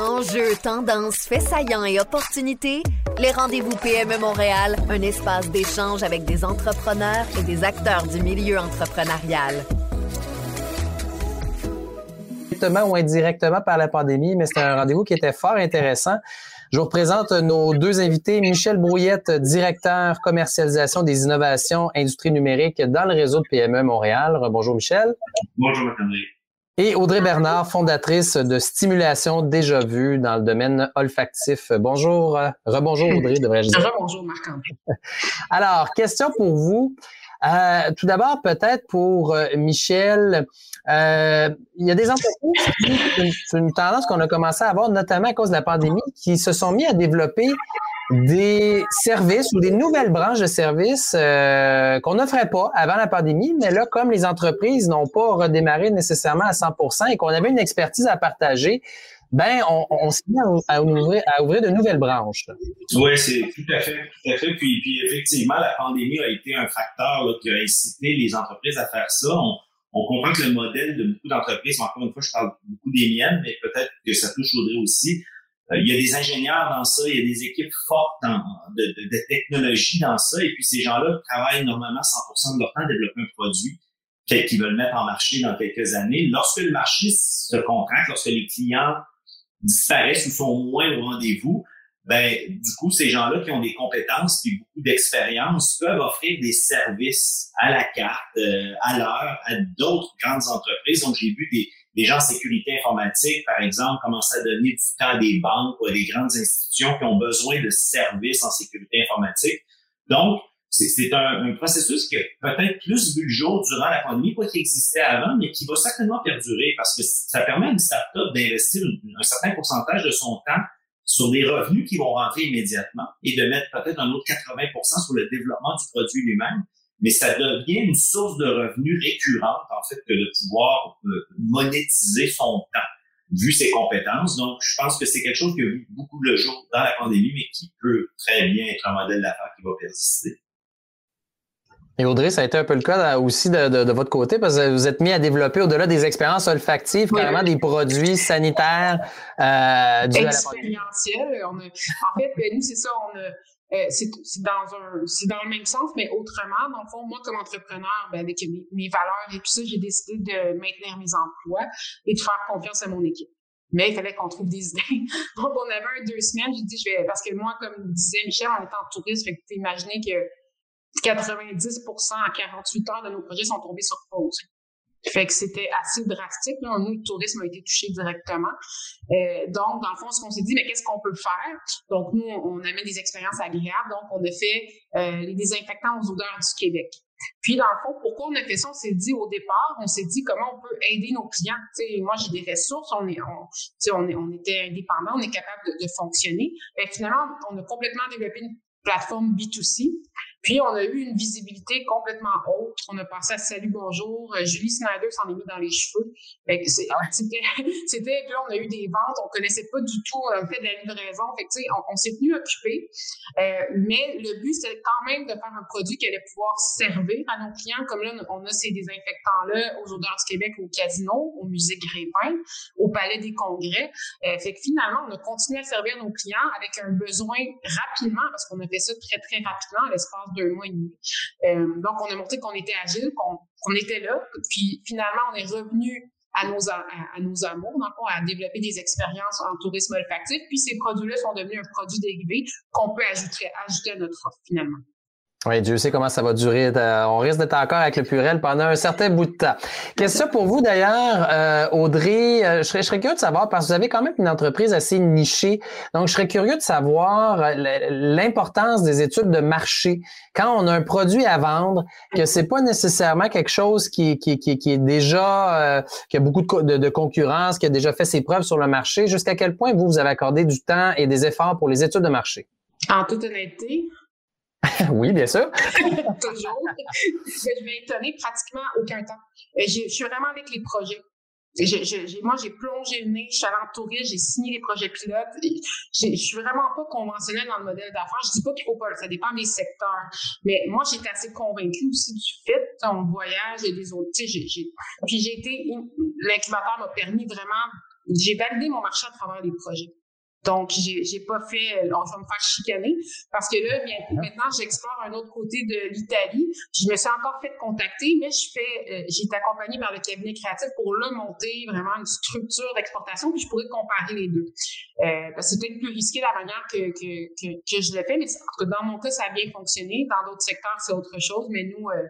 Enjeux, tendances, faits saillants et opportunités, les rendez-vous PME Montréal, un espace d'échange avec des entrepreneurs et des acteurs du milieu entrepreneurial. Directement ou indirectement par la pandémie, mais c'était un rendez-vous qui était fort intéressant. Je vous représente nos deux invités, Michel Brouillette, directeur commercialisation des innovations industrie numérique dans le réseau de PME Montréal. Bonjour Michel. Bonjour Marc-André. Et Audrey Bernard, fondatrice de Stimulation Déjà Vue dans le domaine olfactif. Bonjour, euh, rebonjour Audrey, devrais-je dire? Rebonjour Marc-André. Alors, question pour vous. Euh, tout d'abord, peut-être pour euh, Michel, il y a des entreprises, c'est une tendance qu'on a commencé à avoir, notamment à cause de la pandémie, qui se sont mis à développer des services ou des nouvelles branches de services euh, qu'on n'offrait pas avant la pandémie, mais là, comme les entreprises n'ont pas redémarré nécessairement à 100 et qu'on avait une expertise à partager, ben on, s'est mis à, ouvrir, à ouvrir de nouvelles branches. Oui, c'est tout à fait, tout à fait. Puis, puis effectivement, la pandémie a été un facteur là, qui a incité les entreprises à faire ça. On, on comprend que le modèle de beaucoup d'entreprises, encore une fois, je parle beaucoup des miennes, mais peut-être que ça touche Audrey aussi, il y a des ingénieurs dans ça, il y a des équipes fortes de, de, de, technologie dans ça, et puis ces gens-là travaillent normalement 100% de leur temps à développer un produit qu'ils veulent mettre en marché dans quelques années. Lorsque le marché se contracte, lorsque les clients disparaissent ou sont moins au rendez-vous, ben du coup, ces gens-là qui ont des compétences et beaucoup d'expérience peuvent offrir des services à la carte, euh, à l'heure, à d'autres grandes entreprises. Donc, j'ai vu des, des gens en sécurité informatique, par exemple, commencer à donner du temps à des banques ou à des grandes institutions qui ont besoin de services en sécurité informatique. Donc, c'est un, processus qui a peut-être plus vu le jour durant la pandémie, pas qui existait avant, mais qui va certainement perdurer parce que ça permet à une start-up d'investir un certain pourcentage de son temps sur des revenus qui vont rentrer immédiatement et de mettre peut-être un autre 80 sur le développement du produit lui-même mais ça devient une source de revenus récurrente, en fait, que de pouvoir euh, monétiser son temps, vu ses compétences. Donc, je pense que c'est quelque chose qui a vu beaucoup le jour dans la pandémie, mais qui peut très bien être un modèle d'affaires qui va persister. Et Audrey, ça a été un peu le cas aussi de, votre côté, parce que vous êtes mis à développer au-delà des expériences olfactives, carrément des produits sanitaires euh, du Expérientiels. en fait, ben, nous, c'est ça, on a, euh, c'est dans un c'est dans le même sens, mais autrement. Dans le fond, moi, comme entrepreneur, ben, avec mes, valeurs et tout ça, j'ai décidé de maintenir mes emplois et de faire confiance à mon équipe. Mais il fallait qu'on trouve des idées. Donc, on avait un deux semaines. J'ai dit, je vais, parce que moi, comme disait Michel, on est en tourisme, fait que imaginez que 90 à 48 heures de nos projets sont tombés sur pause. Fait que c'était assez drastique. Là. Nous, le tourisme a été touché directement. Euh, donc, dans le fond, ce qu'on s'est dit, mais qu'est-ce qu'on peut faire? Donc, nous, on amène des expériences agréables. Donc, on a fait euh, les désinfectants aux odeurs du Québec. Puis, dans le fond, pourquoi on a fait ça? On s'est dit au départ, on s'est dit comment on peut aider nos clients. sais, moi, j'ai des ressources, on, est, on, on, est, on était indépendant, on est capable de, de fonctionner. Et finalement, on a complètement développé une plateforme B2C puis, on a eu une visibilité complètement autre. On a passé à Salut, bonjour. Euh, Julie Snyder s'en est mis dans les cheveux. Ah c'était, c'était, là, on a eu des ventes. On connaissait pas du tout le fait de la livraison. Fait que, on, on s'est tenu occupé. Euh, mais le but, c'était quand même de faire un produit qui allait pouvoir servir à nos clients. Comme là, on a ces désinfectants-là aux odeurs du Québec, au casino, au musée Grépin, au palais des congrès. Euh, fait que finalement, on a continué à servir nos clients avec un besoin rapidement, parce qu'on a fait ça très, très rapidement à l'espace deux mois et demi. Euh, donc, on a montré qu'on était agile, qu'on était là. Puis finalement, on est revenu à nos, à, nos amours, donc à développer des expériences en tourisme olfactif. Puis ces produits-là sont devenus un produit dérivé qu'on peut ajouter, ajouter à notre offre finalement. Oui, Dieu sait comment ça va durer. Euh, on risque d'être encore avec le Purel pendant un certain bout de temps. Question pour vous d'ailleurs, euh, Audrey. Euh, je, serais, je, serais, curieux de savoir, parce que vous avez quand même une entreprise assez nichée. Donc, je serais curieux de savoir l'importance des études de marché. Quand on a un produit à vendre, que c'est pas nécessairement quelque chose qui, qui, qui, qui est déjà, qui a beaucoup de, de, concurrence, qui a déjà fait ses preuves sur le marché, jusqu'à quel point vous, vous avez accordé du temps et des efforts pour les études de marché? En toute honnêteté, oui, bien sûr. Toujours. je vais étonner pratiquement aucun temps. Euh, je suis vraiment avec les projets. moi, j'ai plongé le nez, je suis allée en tourisme, j'ai signé les projets pilotes. Je suis vraiment pas conventionnelle dans le modèle d'affaires. Je dis pas qu'il faut pas, ça dépend des secteurs. Mais moi, j'étais assez convaincue aussi du fait, on voyage et des autres. Puis j'ai été, l'incubateur m'a permis vraiment j'ai validé mon marché à travers les projets. Donc, j'ai, j'ai pas fait, on va me faire chicaner parce que là, bien, maintenant, j'explore un autre côté de l'Italie. Je me suis encore fait contacter, mais je fais, euh, j'ai été accompagnée par le cabinet créatif pour là monter vraiment une structure d'exportation, puis je pourrais comparer les deux. Euh, parce que c'est peut-être plus risqué la manière que, que, que, que je le fais, mais en tout cas, dans mon cas, ça a bien fonctionné. Dans d'autres secteurs, c'est autre chose, mais nous, euh,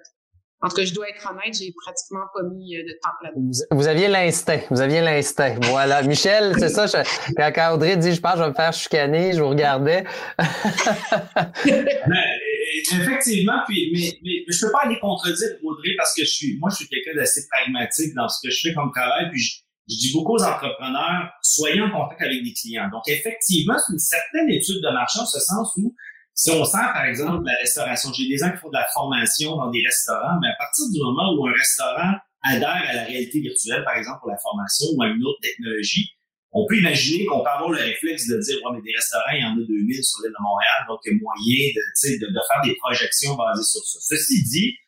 en tout cas, je dois être honnête, j'ai pratiquement pas mis euh, de temps là-dedans. Vous, aviez l'instinct. Vous aviez l'instinct. Voilà. Michel, c'est ça. Je, quand Audrey dit, je pense, je vais me faire chicaner, je vous regardais. effectivement, puis, mais, mais, je peux pas aller contredire Audrey parce que je suis, moi, je suis quelqu'un d'assez pragmatique dans ce que je fais comme travail, puis je, je dis beaucoup aux entrepreneurs, soyez en contact avec des clients. Donc, effectivement, c'est une certaine étude de marché en ce sens où si on sent, par exemple, la restauration, j'ai des gens qui font de la formation dans des restaurants, mais à partir du moment où un restaurant adhère à la réalité virtuelle, par exemple, pour la formation ou à une autre technologie, on peut imaginer qu'on peut avoir le réflexe de dire, ouais, mais des restaurants, il y en a 2000 sur l'île de Montréal, donc il y a moyen de, de, de faire des projections basées sur ça. Ceci dit,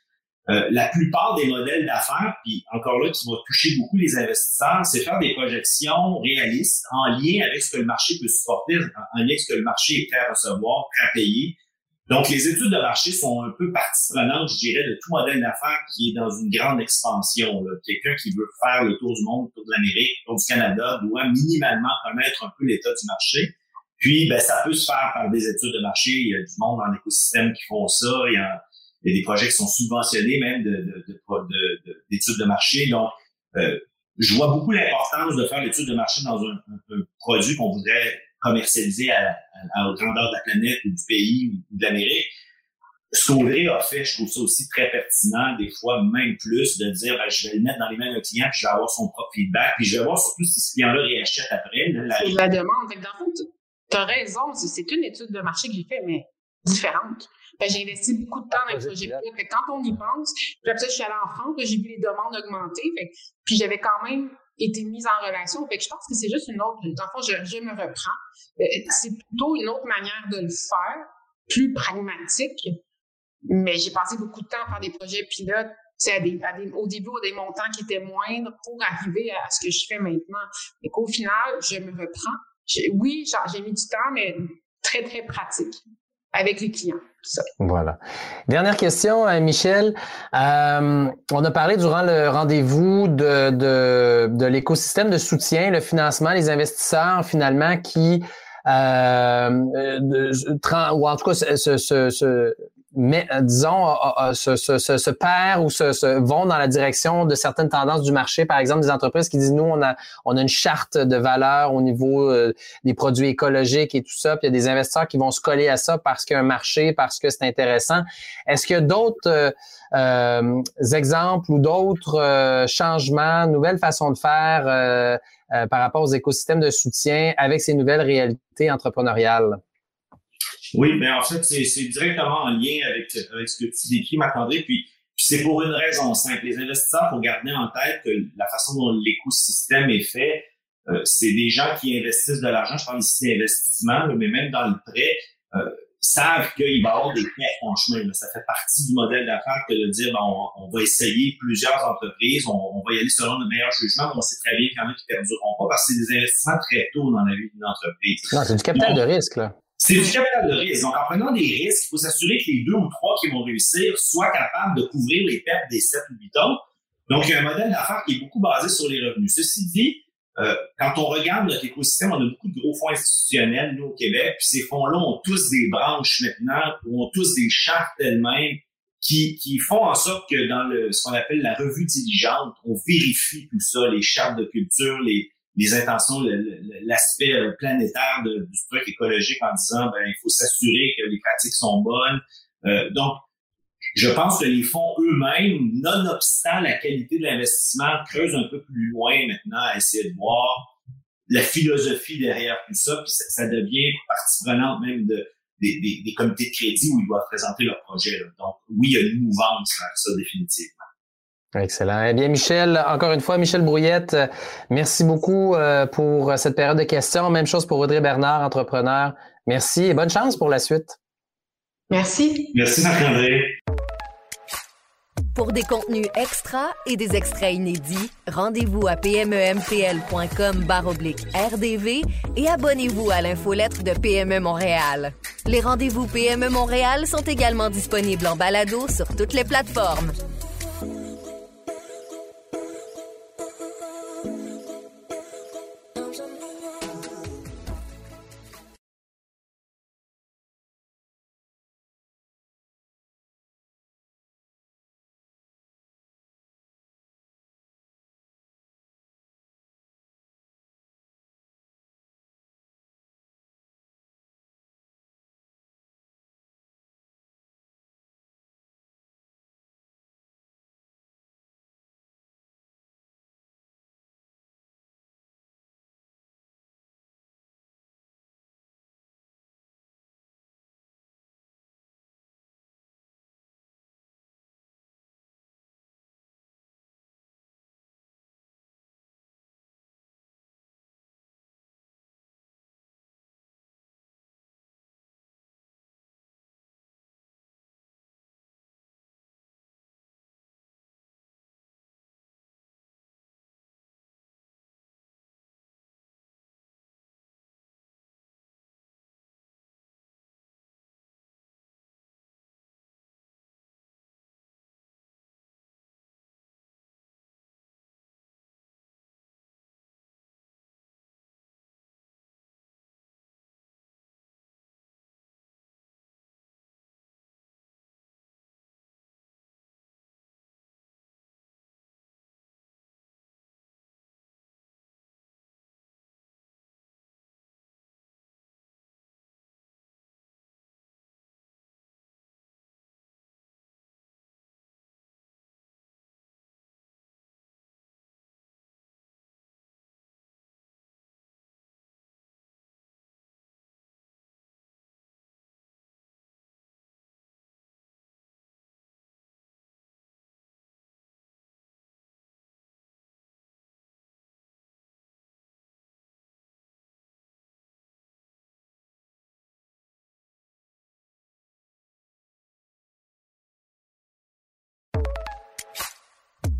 euh, la plupart des modèles d'affaires, puis encore là, qui vont toucher beaucoup les investisseurs, c'est faire des projections réalistes en lien avec ce que le marché peut supporter, en lien avec ce que le marché est prêt à recevoir, prêt à payer. Donc, les études de marché sont un peu partie prenante, je dirais, de tout modèle d'affaires qui est dans une grande expansion. Quelqu'un qui veut faire le tour du monde, le tour de l'Amérique, le tour du Canada, doit minimalement connaître un peu l'état du marché. Puis, ben, ça peut se faire par des études de marché. Il y a du monde dans l'écosystème qui font ça. Il y a il y a des projets qui sont subventionnés même d'études de, de, de, marché. Donc, euh, je vois beaucoup l'importance de faire l'étude de marché dans un, produit qu'on voudrait commercialiser à, à, à, grandeur de la planète ou du pays ou de l'Amérique. Ce qu'Audrey a fait, je trouve ça aussi très pertinent, des fois même plus, de dire ben, je vais le mettre dans les mains d'un client, puis je vais avoir son propre feedback, puis je vais voir surtout si ce client-là réachète après. la... C'est la demande. Fait dans le fond, tu as raison, c'est une étude de marché que j'ai fait, mais différente. J'ai investi beaucoup de temps dans le projet pilote. quand on y pense, puis après ça, je suis allée en France, j'ai vu les demandes augmenter. puis j'avais quand même été mise en relation. Fait que je pense que c'est juste une autre. Dans le fond, je, je me reprends. Euh, c'est plutôt une autre manière de le faire, plus pragmatique. Mais j'ai passé beaucoup de temps à faire des projets pilotes à des, à des, au début, des montants qui étaient moindres pour arriver à, ce que je fais maintenant. Et qu'au final, je me reprends. oui, j'ai mis du temps, mais très, très pratique avec les clients. Voilà. Dernière question, euh, Michel. Euh, on a parlé durant le rendez-vous de, de, de l'écosystème de soutien, le financement, les investisseurs finalement qui euh, ou en tout cas ce, ce, ce, mais euh, disons, euh, euh, se, se, se, perdent ou se, vont dans la direction de certaines tendances du marché. Par exemple, des entreprises qui disent, nous, on a, on a une charte de valeur au niveau des produits écologiques et tout ça, puis il y a des investisseurs qui vont se coller à ça parce qu'il y a un marché, parce que c'est intéressant. Est-ce qu'il y a d'autres euh, exemples ou d'autres changements, nouvelles façons de faire par rapport aux écosystèmes de soutien avec ces nouvelles réalités entrepreneuriales? Oui, mais en fait, c'est directement en lien avec, avec ce que tu décris, Marc-André. Puis, c'est pour une raison simple. Les investisseurs, faut garder en tête que la façon dont l'écosystème est fait, euh, c'est des gens qui investissent de l'argent. Je parle ici d'investissement, mais même dans le prêt, euh, savent qu'il va y avoir des prêts en chemin. Ça fait partie du modèle d'affaires que de dire ben, on, va essayer plusieurs entreprises, on, va y aller selon le meilleur jugement, mais on sait très bien qu'il y en a qui ne perdureront pas parce que c'est des investissements très tôt dans la vie d'une entreprise. Non, c'est du capital de risque, là. C'est du capital de risque. Donc, en prenant des risques, il faut s'assurer que les deux ou trois qui vont réussir soient capables de couvrir les pertes des sept ou huit autres. Donc, il y a un modèle d'affaires qui est beaucoup basé sur les revenus. Ceci dit, euh, quand on regarde notre écosystème, on a beaucoup de gros fonds institutionnels, nous, au Québec, puis ces fonds-là ont tous des branches maintenant, ont tous des chartes elles-mêmes qui, qui font en sorte que dans le, ce qu'on appelle la revue diligente, on vérifie tout ça, les chartes de culture, les, les intentions, l'aspect euh, planétaire du truc écologique en disant ben il faut s'assurer que les pratiques sont bonnes. Euh, donc, je pense que les fonds eux-mêmes, nonobstant la qualité de l'investissement, creusent un peu plus loin maintenant à essayer de voir la philosophie derrière tout ça, puis ça, devient partie prenante même de, des, des, comités de crédit où ils doivent présenter leur projet. Donc, oui, il y a une mouvance vers ça définitivement. Excellent. Eh bien, Michel, encore une fois, Michel Brouillette, merci beaucoup euh, pour cette période de questions. Même chose pour Audrey Bernard, entrepreneur. Merci et bonne chance pour la suite. Merci. Merci, Marc-André. Pour des contenus extra et des extraits inédits, rendez-vous à pmempl.com rdv et abonnez-vous à l'infolettre de PME Montréal. Les rendez-vous PME Montréal sont également disponibles en balado sur toutes les plateformes.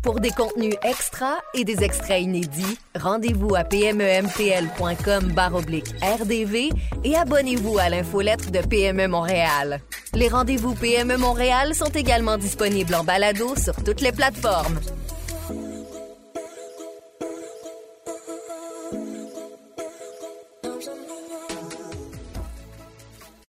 Pour des contenus extra et des extraits inédits, rendez-vous à pmempl.com rdv et abonnez-vous à l'infolettre de PME Montréal. Les rendez-vous PME Montréal sont également disponibles en balado sur toutes les plateformes.